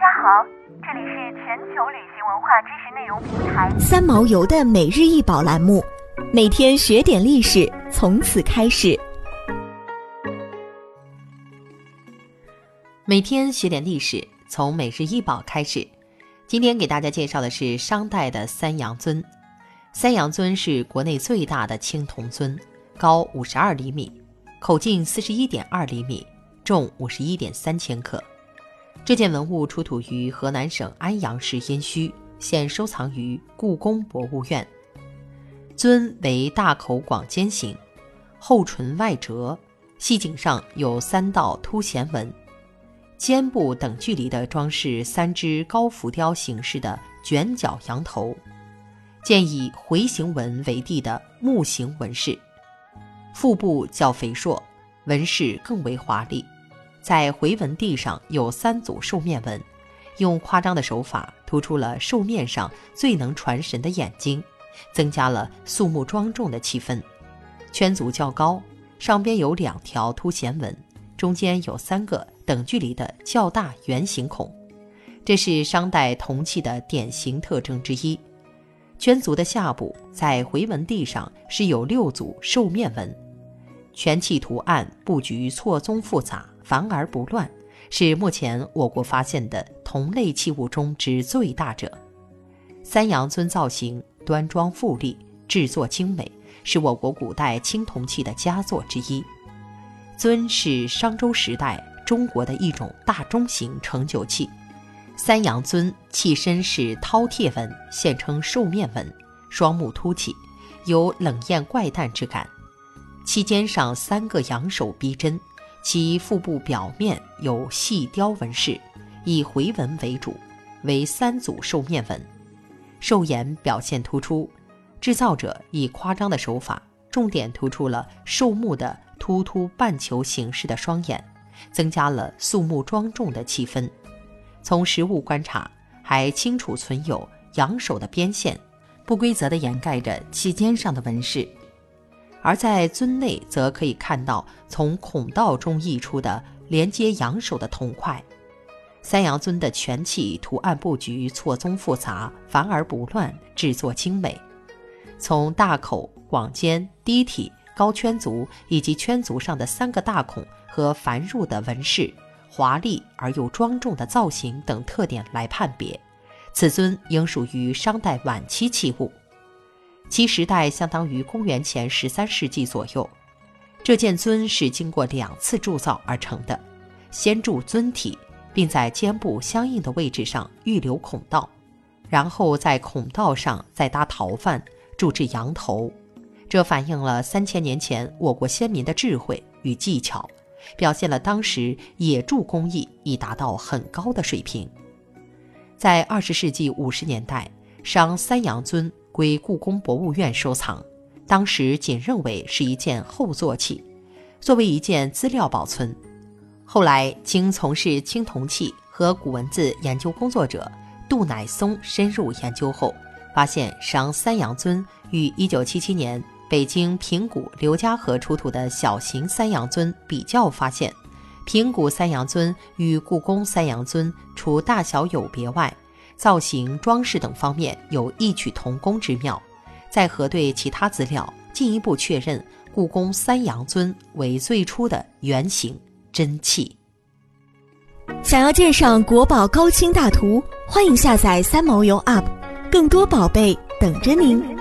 家好，这里是全球旅行文化知识内容平台三毛游的每日一宝栏目，每天学点历史，从此开始。每天学点历史，从每日一宝开始。今天给大家介绍的是商代的三阳尊。三阳尊是国内最大的青铜尊，高五十二厘米，口径四十一点二厘米，重五十一点三千克。这件文物出土于河南省安阳市殷墟，现收藏于故宫博物院。尊为大口广尖形，后唇外折，细颈上有三道凸弦纹。肩部等距离的装饰三只高浮雕形式的卷角羊头，见以回形纹为地的木形纹饰。腹部较肥硕，纹饰更为华丽。在回纹地上有三组兽面纹，用夸张的手法突出了兽面上最能传神的眼睛，增加了肃穆庄重的气氛。圈足较高，上边有两条凸弦纹，中间有三个。等距离的较大圆形孔，这是商代铜器的典型特征之一。圈足的下部在回纹地上是有六组兽面纹，全器图案布局错综复杂，繁而不乱，是目前我国发现的同类器物中之最大者。三阳尊造型端庄富丽，制作精美，是我国古代青铜器的佳作之一。尊是商周时代。中国的一种大中型盛酒器，三阳尊器身是饕餮纹，现称兽面纹，双目凸起，有冷艳怪诞之感。其肩上三个羊首逼真，其腹部表面有细雕纹饰，以回纹为主，为三组兽面纹，兽眼表现突出。制造者以夸张的手法，重点突出了兽目的突突半球形式的双眼。增加了肃穆庄重的气氛。从实物观察，还清楚存有羊首的边线，不规则地掩盖着器肩上的纹饰。而在尊内，则可以看到从孔道中溢出的连接羊首的铜块。三阳尊的全器图案布局错综复杂，繁而不乱，制作精美。从大口、广肩、低体、高圈足以及圈足上的三个大孔。和繁缛的纹饰、华丽而又庄重的造型等特点来判别，此尊应属于商代晚期器物，其时代相当于公元前十三世纪左右。这件尊是经过两次铸造而成的，先铸尊体，并在肩部相应的位置上预留孔道，然后在孔道上再搭陶范铸制羊头，这反映了三千年前我国先民的智慧与技巧。表现了当时冶铸工艺已达到很高的水平。在二十世纪五十年代，商三阳尊归故宫博物院收藏，当时仅认为是一件后座器，作为一件资料保存。后来经从事青铜器和古文字研究工作者杜乃松深入研究后，发现商三阳尊与一九七七年。北京平谷刘家河出土的小型三阳尊比较发现，平谷三阳尊与故宫三阳尊除大小有别外，造型、装饰等方面有异曲同工之妙。再核对其他资料，进一步确认故宫三阳尊为最初的原型真器。想要鉴赏国宝高清大图，欢迎下载三毛游 App，更多宝贝等着您。